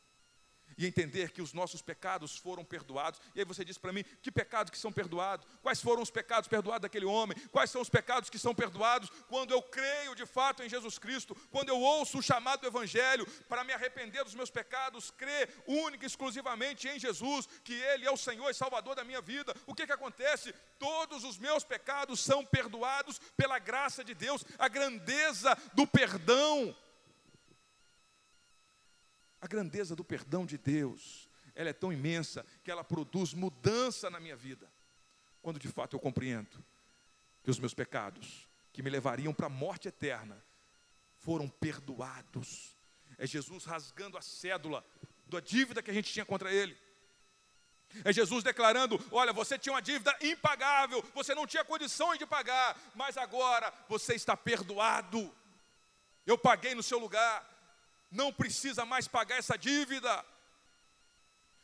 E entender que os nossos pecados foram perdoados. E aí você diz para mim, que pecados que são perdoados? Quais foram os pecados perdoados daquele homem? Quais são os pecados que são perdoados quando eu creio de fato em Jesus Cristo? Quando eu ouço o chamado do Evangelho para me arrepender dos meus pecados, crer única e exclusivamente em Jesus, que Ele é o Senhor e Salvador da minha vida. O que, que acontece? Todos os meus pecados são perdoados pela graça de Deus, a grandeza do perdão. A grandeza do perdão de Deus, ela é tão imensa que ela produz mudança na minha vida. Quando de fato eu compreendo que os meus pecados, que me levariam para a morte eterna, foram perdoados. É Jesus rasgando a cédula da dívida que a gente tinha contra ele. É Jesus declarando: olha, você tinha uma dívida impagável, você não tinha condições de pagar, mas agora você está perdoado. Eu paguei no seu lugar, não precisa mais pagar essa dívida.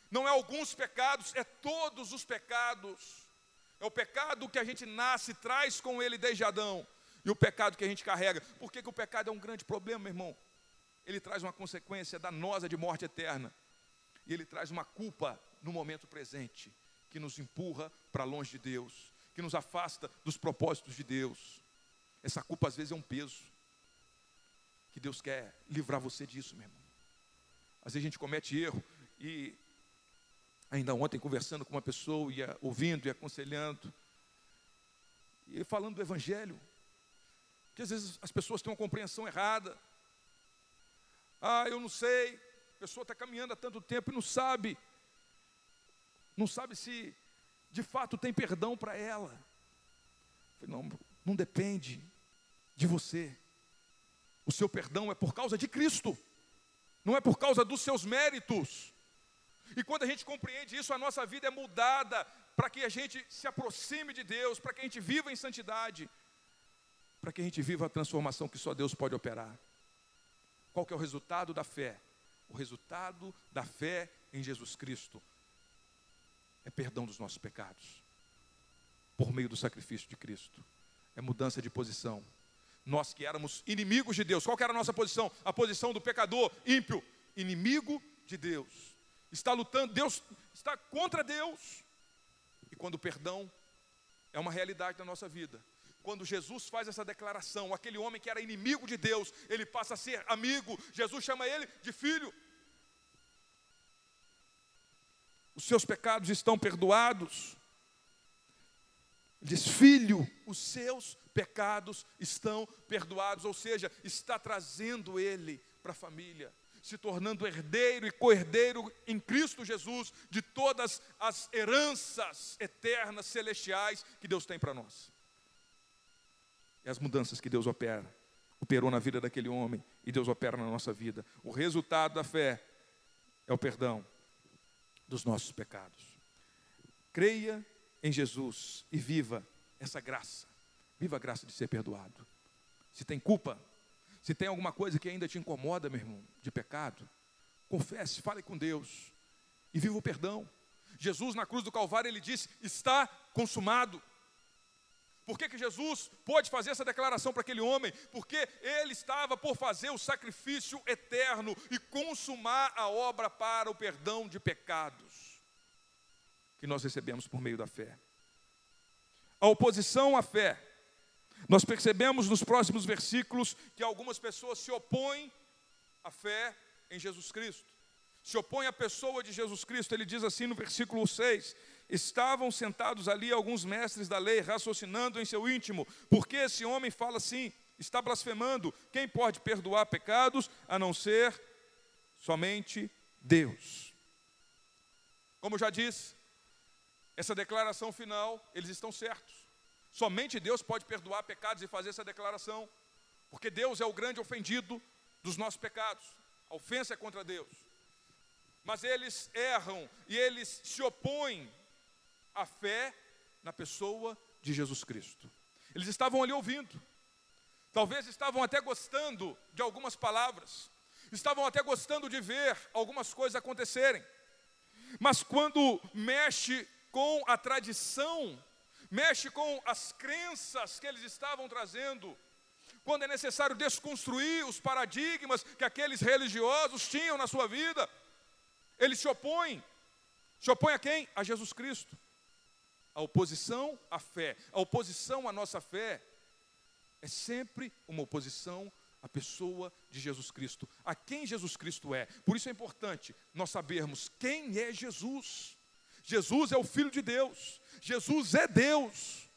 Não é alguns pecados, é todos os pecados. É o pecado que a gente nasce, traz com ele desde Adão, e o pecado que a gente carrega. Por que, que o pecado é um grande problema, meu irmão? Ele traz uma consequência danosa de morte eterna, e ele traz uma culpa no momento presente, que nos empurra para longe de Deus, que nos afasta dos propósitos de Deus. Essa culpa às vezes é um peso, que Deus quer livrar você disso, meu irmão. Às vezes a gente comete erro e ainda ontem conversando com uma pessoa, ia ouvindo e aconselhando, e falando do Evangelho, que às vezes as pessoas têm uma compreensão errada. Ah, eu não sei, a pessoa está caminhando há tanto tempo e não sabe não sabe se de fato tem perdão para ela. Não, não depende de você. O seu perdão é por causa de Cristo, não é por causa dos seus méritos. E quando a gente compreende isso, a nossa vida é mudada para que a gente se aproxime de Deus, para que a gente viva em santidade. para que a gente viva a transformação que só Deus pode operar. Qual que é o resultado da fé? O resultado da fé em Jesus Cristo é perdão dos nossos pecados, por meio do sacrifício de Cristo, é mudança de posição. Nós que éramos inimigos de Deus, qual era a nossa posição? A posição do pecador ímpio, inimigo de Deus. Está lutando, Deus está contra Deus. E quando o perdão é uma realidade na nossa vida, quando Jesus faz essa declaração, aquele homem que era inimigo de Deus, ele passa a ser amigo, Jesus chama ele de filho. Os seus pecados estão perdoados. Diz, filho, os seus pecados estão perdoados, ou seja, está trazendo ele para a família, se tornando herdeiro e co-herdeiro em Cristo Jesus de todas as heranças eternas, celestiais que Deus tem para nós e as mudanças que Deus opera. Operou na vida daquele homem e Deus opera na nossa vida. O resultado da fé é o perdão dos nossos pecados. Creia em Jesus e viva essa graça. Viva a graça de ser perdoado. Se tem culpa, se tem alguma coisa que ainda te incomoda, meu irmão, de pecado, confesse, fale com Deus e viva o perdão. Jesus na cruz do Calvário ele disse: "Está consumado". Por que, que Jesus pôde fazer essa declaração para aquele homem? Porque ele estava por fazer o sacrifício eterno e consumar a obra para o perdão de pecados que nós recebemos por meio da fé. A oposição à fé. Nós percebemos nos próximos versículos que algumas pessoas se opõem à fé em Jesus Cristo. Se opõem à pessoa de Jesus Cristo. Ele diz assim no versículo 6: Estavam sentados ali alguns mestres da lei, raciocinando em seu íntimo: por que esse homem fala assim? Está blasfemando. Quem pode perdoar pecados a não ser somente Deus? Como já disse, essa declaração final, eles estão certos. Somente Deus pode perdoar pecados e fazer essa declaração, porque Deus é o grande ofendido dos nossos pecados. A ofensa é contra Deus. Mas eles erram e eles se opõem a fé na pessoa de Jesus Cristo. Eles estavam ali ouvindo, talvez estavam até gostando de algumas palavras, estavam até gostando de ver algumas coisas acontecerem, mas quando mexe com a tradição, mexe com as crenças que eles estavam trazendo, quando é necessário desconstruir os paradigmas que aqueles religiosos tinham na sua vida, eles se opõem. Se opõem a quem? A Jesus Cristo. A oposição à fé, a oposição à nossa fé, é sempre uma oposição à pessoa de Jesus Cristo, a quem Jesus Cristo é. Por isso é importante nós sabermos quem é Jesus. Jesus é o Filho de Deus, Jesus é Deus.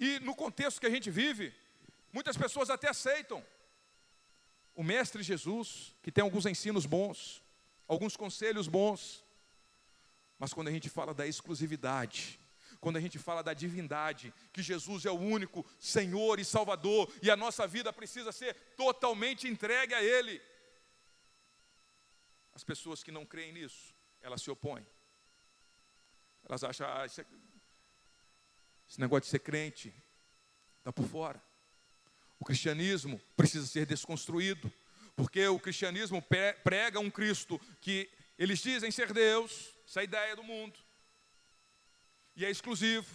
E no contexto que a gente vive, muitas pessoas até aceitam o Mestre Jesus, que tem alguns ensinos bons, alguns conselhos bons, mas quando a gente fala da exclusividade, quando a gente fala da divindade, que Jesus é o único Senhor e Salvador, e a nossa vida precisa ser totalmente entregue a Ele. As pessoas que não creem nisso, elas se opõem. Elas acham, ah, esse, esse negócio de ser crente está por fora. O cristianismo precisa ser desconstruído, porque o cristianismo prega um Cristo que eles dizem ser Deus, essa é a ideia do mundo. E é exclusivo.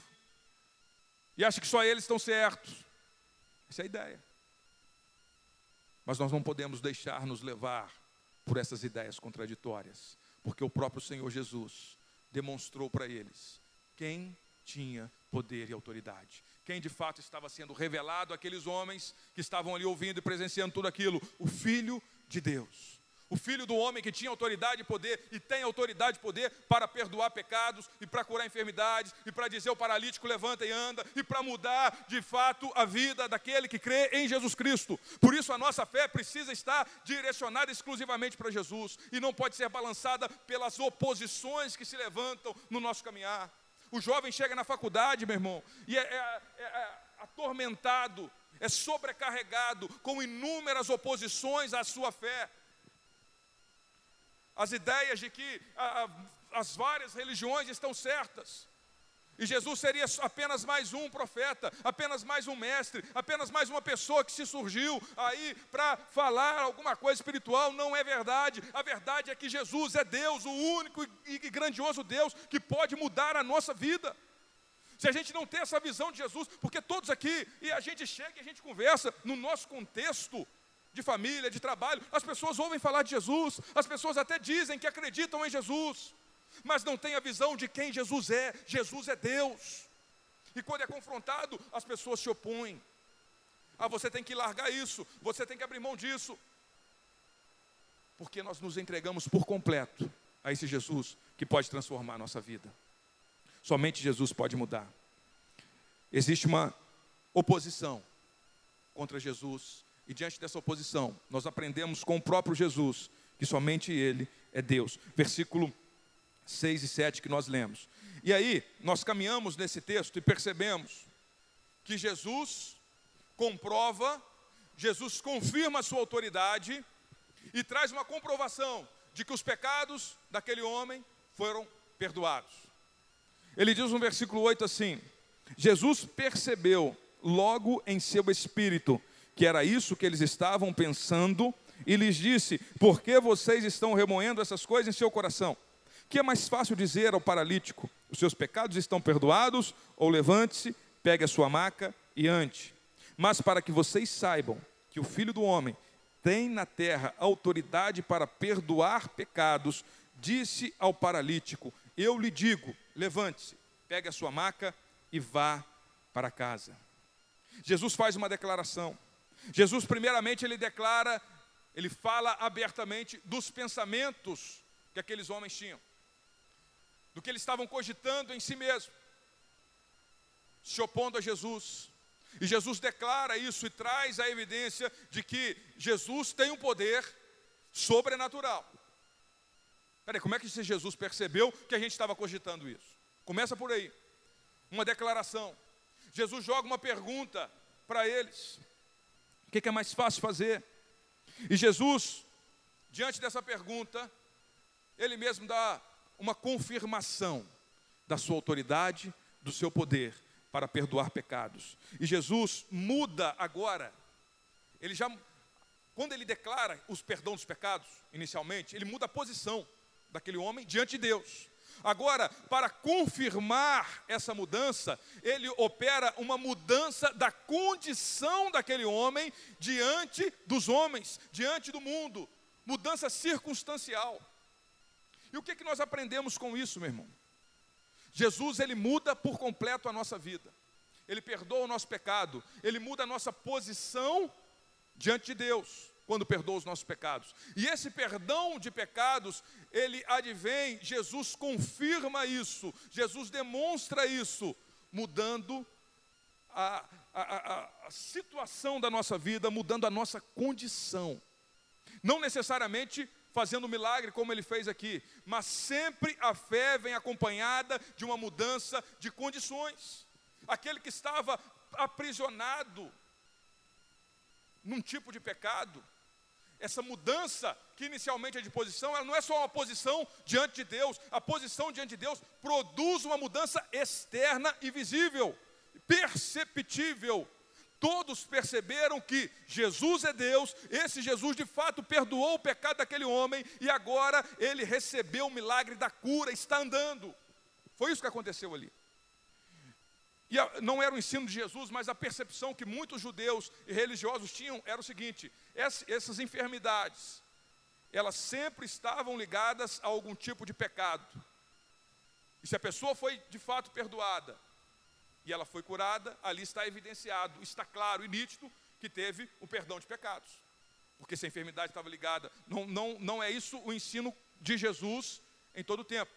E acha que só eles estão certos. Essa é a ideia. Mas nós não podemos deixar nos levar por essas ideias contraditórias, porque o próprio Senhor Jesus demonstrou para eles quem tinha poder e autoridade. Quem de fato estava sendo revelado àqueles homens que estavam ali ouvindo e presenciando tudo aquilo? O Filho de Deus o filho do homem que tinha autoridade e poder e tem autoridade e poder para perdoar pecados e para curar enfermidades e para dizer ao paralítico levanta e anda e para mudar de fato a vida daquele que crê em Jesus Cristo. Por isso a nossa fé precisa estar direcionada exclusivamente para Jesus e não pode ser balançada pelas oposições que se levantam no nosso caminhar. O jovem chega na faculdade, meu irmão, e é, é, é, é atormentado, é sobrecarregado com inúmeras oposições à sua fé as ideias de que a, a, as várias religiões estão certas. E Jesus seria apenas mais um profeta, apenas mais um mestre, apenas mais uma pessoa que se surgiu aí para falar alguma coisa espiritual. Não é verdade. A verdade é que Jesus é Deus, o único e grandioso Deus que pode mudar a nossa vida. Se a gente não tem essa visão de Jesus, porque todos aqui, e a gente chega e a gente conversa no nosso contexto de família, de trabalho, as pessoas ouvem falar de Jesus, as pessoas até dizem que acreditam em Jesus mas não tem a visão de quem Jesus é. Jesus é Deus. E quando é confrontado, as pessoas se opõem. Ah, você tem que largar isso, você tem que abrir mão disso. Porque nós nos entregamos por completo a esse Jesus que pode transformar a nossa vida. Somente Jesus pode mudar. Existe uma oposição contra Jesus, e diante dessa oposição, nós aprendemos com o próprio Jesus que somente Ele é Deus. Versículo 6 e 7 que nós lemos. E aí, nós caminhamos nesse texto e percebemos que Jesus comprova, Jesus confirma a sua autoridade e traz uma comprovação de que os pecados daquele homem foram perdoados. Ele diz no versículo 8 assim: Jesus percebeu logo em seu espírito que era isso que eles estavam pensando e lhes disse: Por que vocês estão remoendo essas coisas em seu coração? que é mais fácil dizer ao paralítico: os seus pecados estão perdoados, ou levante-se, pegue a sua maca e ande. Mas para que vocês saibam que o Filho do Homem tem na terra autoridade para perdoar pecados, disse ao paralítico: Eu lhe digo, levante-se, pegue a sua maca e vá para casa. Jesus faz uma declaração. Jesus, primeiramente, ele declara, ele fala abertamente dos pensamentos que aqueles homens tinham do que eles estavam cogitando em si mesmo, se opondo a Jesus. E Jesus declara isso e traz a evidência de que Jesus tem um poder sobrenatural. Peraí, como é que esse Jesus percebeu que a gente estava cogitando isso? Começa por aí. Uma declaração. Jesus joga uma pergunta para eles. O que é mais fácil fazer? E Jesus, diante dessa pergunta, ele mesmo dá uma confirmação da sua autoridade, do seu poder para perdoar pecados. E Jesus muda agora. Ele já quando ele declara os perdão dos pecados, inicialmente, ele muda a posição daquele homem diante de Deus. Agora, para confirmar essa mudança, ele opera uma mudança da condição daquele homem diante dos homens, diante do mundo, mudança circunstancial. E o que, que nós aprendemos com isso, meu irmão? Jesus, ele muda por completo a nossa vida. Ele perdoa o nosso pecado, ele muda a nossa posição diante de Deus quando perdoa os nossos pecados. E esse perdão de pecados, ele advém, Jesus confirma isso, Jesus demonstra isso, mudando a, a, a, a situação da nossa vida, mudando a nossa condição. Não necessariamente fazendo milagre como ele fez aqui, mas sempre a fé vem acompanhada de uma mudança de condições. Aquele que estava aprisionado num tipo de pecado, essa mudança que inicialmente é de posição, ela não é só uma posição diante de Deus, a posição diante de Deus produz uma mudança externa e visível, perceptível todos perceberam que Jesus é Deus, esse Jesus de fato perdoou o pecado daquele homem e agora ele recebeu o milagre da cura, está andando. Foi isso que aconteceu ali. E não era o ensino de Jesus, mas a percepção que muitos judeus e religiosos tinham era o seguinte: essas enfermidades, elas sempre estavam ligadas a algum tipo de pecado. E se a pessoa foi de fato perdoada, e ela foi curada, ali está evidenciado, está claro e nítido que teve o perdão de pecados. Porque se a enfermidade estava ligada, não, não, não é isso o ensino de Jesus em todo o tempo.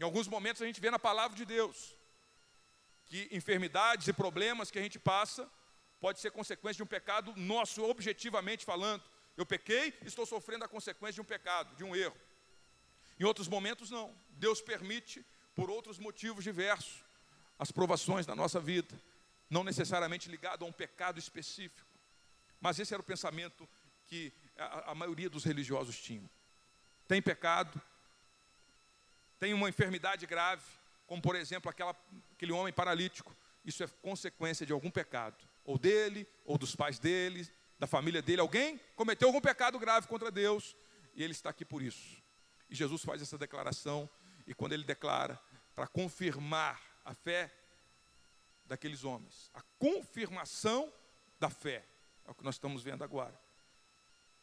Em alguns momentos a gente vê na palavra de Deus que enfermidades e problemas que a gente passa pode ser consequência de um pecado nosso, objetivamente falando. Eu pequei, estou sofrendo a consequência de um pecado, de um erro. Em outros momentos não. Deus permite por outros motivos diversos as provações da nossa vida, não necessariamente ligado a um pecado específico. Mas esse era o pensamento que a, a maioria dos religiosos tinham. Tem pecado, tem uma enfermidade grave, como por exemplo aquela, aquele homem paralítico, isso é consequência de algum pecado, ou dele, ou dos pais dele, da família dele. Alguém cometeu algum pecado grave contra Deus e ele está aqui por isso. E Jesus faz essa declaração, e quando ele declara, para confirmar a fé daqueles homens, a confirmação da fé, é o que nós estamos vendo agora.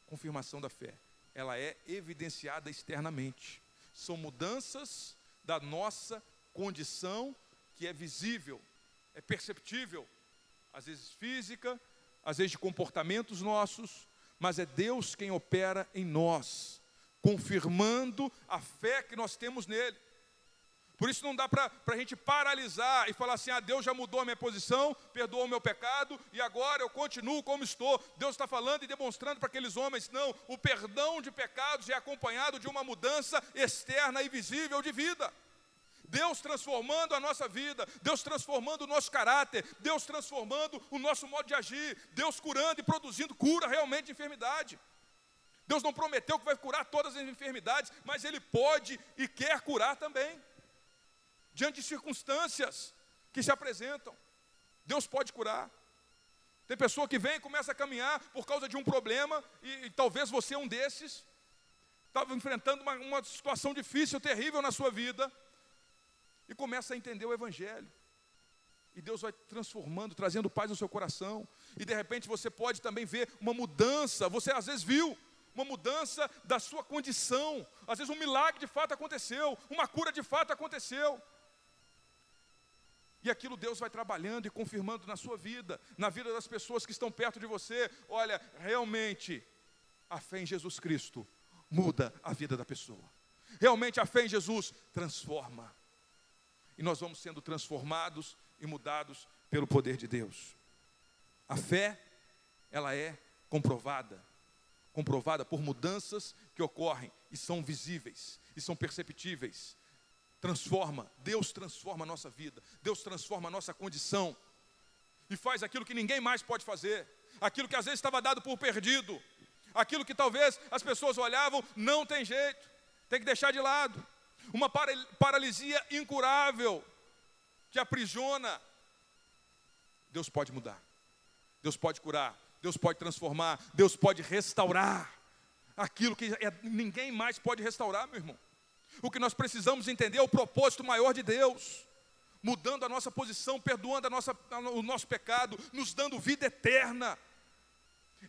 Confirmação da fé, ela é evidenciada externamente. São mudanças da nossa condição que é visível, é perceptível, às vezes física, às vezes de comportamentos nossos, mas é Deus quem opera em nós, confirmando a fé que nós temos nele. Por isso não dá para a gente paralisar e falar assim: ah, Deus já mudou a minha posição, perdoou o meu pecado e agora eu continuo como estou. Deus está falando e demonstrando para aqueles homens: não, o perdão de pecados é acompanhado de uma mudança externa e visível de vida. Deus transformando a nossa vida, Deus transformando o nosso caráter, Deus transformando o nosso modo de agir, Deus curando e produzindo cura realmente de enfermidade. Deus não prometeu que vai curar todas as enfermidades, mas Ele pode e quer curar também, diante de circunstâncias que se apresentam. Deus pode curar. Tem pessoa que vem e começa a caminhar por causa de um problema, e, e talvez você é um desses, estava enfrentando uma, uma situação difícil, terrível na sua vida, e começa a entender o Evangelho. E Deus vai transformando, trazendo paz no seu coração. E de repente você pode também ver uma mudança. Você às vezes viu uma mudança da sua condição. Às vezes um milagre de fato aconteceu, uma cura de fato aconteceu. E aquilo Deus vai trabalhando e confirmando na sua vida, na vida das pessoas que estão perto de você. Olha, realmente, a fé em Jesus Cristo muda a vida da pessoa. Realmente a fé em Jesus transforma e nós vamos sendo transformados e mudados pelo poder de Deus. A fé, ela é comprovada, comprovada por mudanças que ocorrem e são visíveis e são perceptíveis. Transforma, Deus transforma a nossa vida, Deus transforma a nossa condição e faz aquilo que ninguém mais pode fazer, aquilo que às vezes estava dado por perdido, aquilo que talvez as pessoas olhavam, não tem jeito, tem que deixar de lado uma paralisia incurável que aprisiona. Deus pode mudar, Deus pode curar, Deus pode transformar, Deus pode restaurar aquilo que é, ninguém mais pode restaurar, meu irmão. O que nós precisamos entender é o propósito maior de Deus, mudando a nossa posição, perdoando a nossa, o nosso pecado, nos dando vida eterna.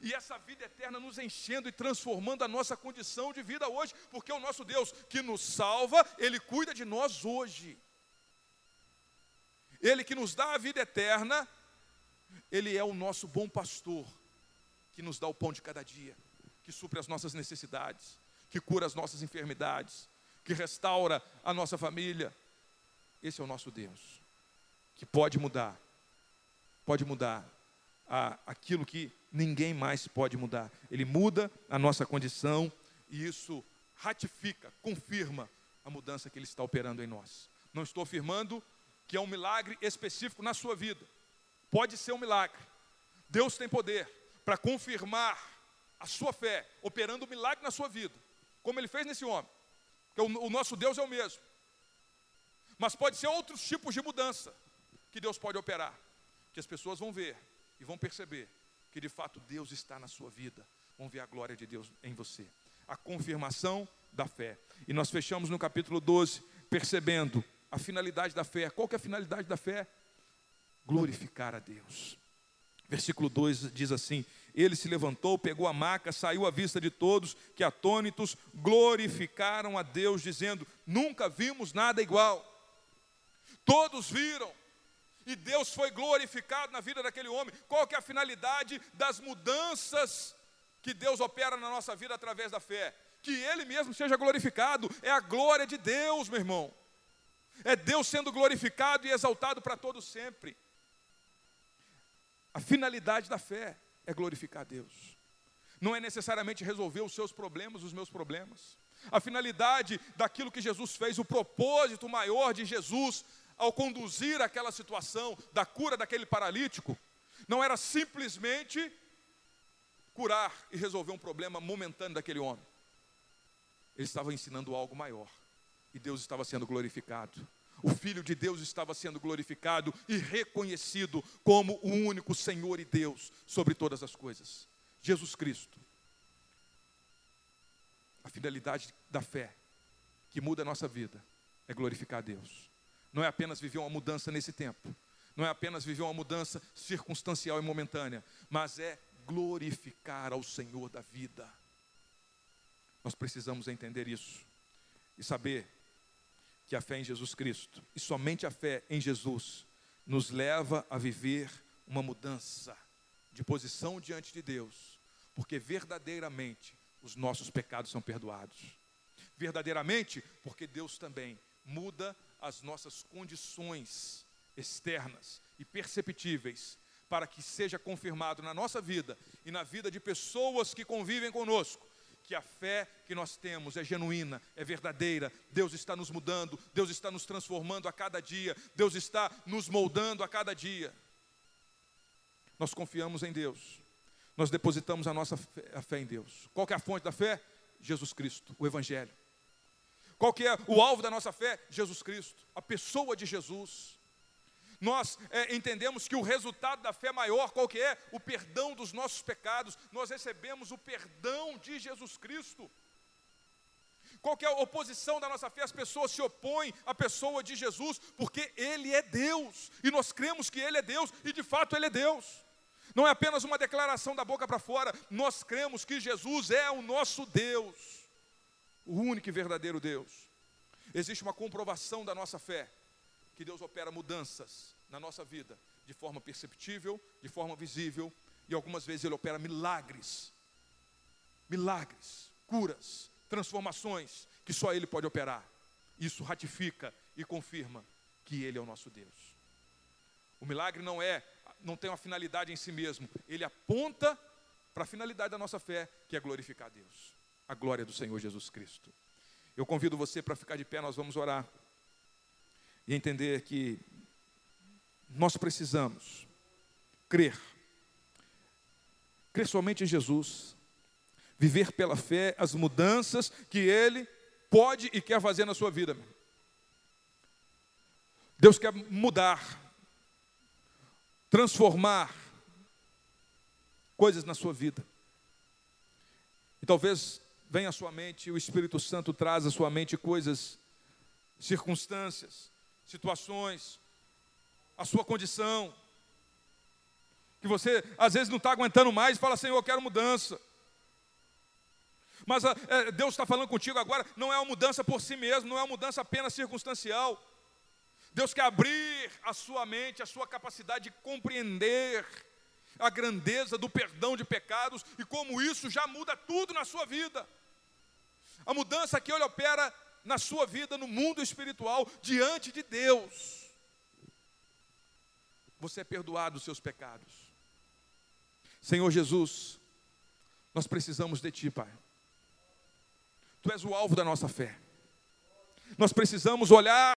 E essa vida eterna nos enchendo e transformando a nossa condição de vida hoje, porque o nosso Deus que nos salva, Ele cuida de nós hoje. Ele que nos dá a vida eterna, Ele é o nosso bom pastor, que nos dá o pão de cada dia, que supre as nossas necessidades, que cura as nossas enfermidades, que restaura a nossa família. Esse é o nosso Deus, que pode mudar, pode mudar a, aquilo que ninguém mais pode mudar. Ele muda a nossa condição e isso ratifica, confirma a mudança que Ele está operando em nós. Não estou afirmando que é um milagre específico na sua vida. Pode ser um milagre. Deus tem poder para confirmar a sua fé, operando um milagre na sua vida, como Ele fez nesse homem. O, o nosso Deus é o mesmo. Mas pode ser outros tipos de mudança que Deus pode operar, que as pessoas vão ver e vão perceber que de fato Deus está na sua vida. Vão ver a glória de Deus em você. A confirmação da fé. E nós fechamos no capítulo 12, percebendo a finalidade da fé. Qual que é a finalidade da fé? Glorificar a Deus. Versículo 2 diz assim: Ele se levantou, pegou a maca, saiu à vista de todos, que atônitos glorificaram a Deus, dizendo: Nunca vimos nada igual. Todos viram, e Deus foi glorificado na vida daquele homem. Qual que é a finalidade das mudanças que Deus opera na nossa vida através da fé? Que Ele mesmo seja glorificado, é a glória de Deus, meu irmão. É Deus sendo glorificado e exaltado para todos sempre. A finalidade da fé é glorificar Deus. Não é necessariamente resolver os seus problemas, os meus problemas. A finalidade daquilo que Jesus fez, o propósito maior de Jesus ao conduzir aquela situação da cura daquele paralítico, não era simplesmente curar e resolver um problema momentâneo daquele homem. Ele estava ensinando algo maior. E Deus estava sendo glorificado. o Filho de Deus estava sendo glorificado e reconhecido como o único Senhor e Deus sobre todas as coisas. Jesus Cristo. A finalidade da fé que muda a nossa vida é glorificar a Deus. Não é apenas viver uma mudança nesse tempo, não é apenas viver uma mudança circunstancial e momentânea, mas é glorificar ao Senhor da vida. Nós precisamos entender isso e saber que a fé em Jesus Cristo, e somente a fé em Jesus, nos leva a viver uma mudança de posição diante de Deus, porque verdadeiramente os nossos pecados são perdoados. Verdadeiramente, porque Deus também muda as nossas condições externas e perceptíveis para que seja confirmado na nossa vida e na vida de pessoas que convivem conosco que a fé que nós temos é genuína, é verdadeira. Deus está nos mudando, Deus está nos transformando a cada dia, Deus está nos moldando a cada dia. Nós confiamos em Deus, nós depositamos a nossa fé, a fé em Deus. Qual é a fonte da fé? Jesus Cristo, o Evangelho. Qual que é o alvo da nossa fé? Jesus Cristo, a pessoa de Jesus nós é, entendemos que o resultado da fé maior, qual que é? O perdão dos nossos pecados. Nós recebemos o perdão de Jesus Cristo. Qual que é a oposição da nossa fé? As pessoas se opõem à pessoa de Jesus, porque Ele é Deus, e nós cremos que Ele é Deus, e de fato Ele é Deus. Não é apenas uma declaração da boca para fora, nós cremos que Jesus é o nosso Deus, o único e verdadeiro Deus. Existe uma comprovação da nossa fé que Deus opera mudanças na nossa vida de forma perceptível, de forma visível, e algumas vezes Ele opera milagres. Milagres, curas, transformações que só Ele pode operar. Isso ratifica e confirma que Ele é o nosso Deus. O milagre não é, não tem uma finalidade em si mesmo, ele aponta para a finalidade da nossa fé, que é glorificar Deus, a glória do Senhor Jesus Cristo. Eu convido você para ficar de pé, nós vamos orar e entender que nós precisamos crer, crer somente em Jesus, viver pela fé as mudanças que Ele pode e quer fazer na sua vida. Deus quer mudar, transformar coisas na sua vida. E talvez venha à sua mente, o Espírito Santo traz à sua mente coisas, circunstâncias, situações, a sua condição, que você às vezes não está aguentando mais e fala, Senhor, eu quero mudança. Mas ah, é, Deus está falando contigo agora, não é uma mudança por si mesmo, não é uma mudança apenas circunstancial. Deus quer abrir a sua mente, a sua capacidade de compreender a grandeza do perdão de pecados e como isso já muda tudo na sua vida. A mudança que Ele opera na sua vida, no mundo espiritual, diante de Deus. Você é perdoado dos seus pecados. Senhor Jesus, nós precisamos de Ti, Pai. Tu és o alvo da nossa fé. Nós precisamos olhar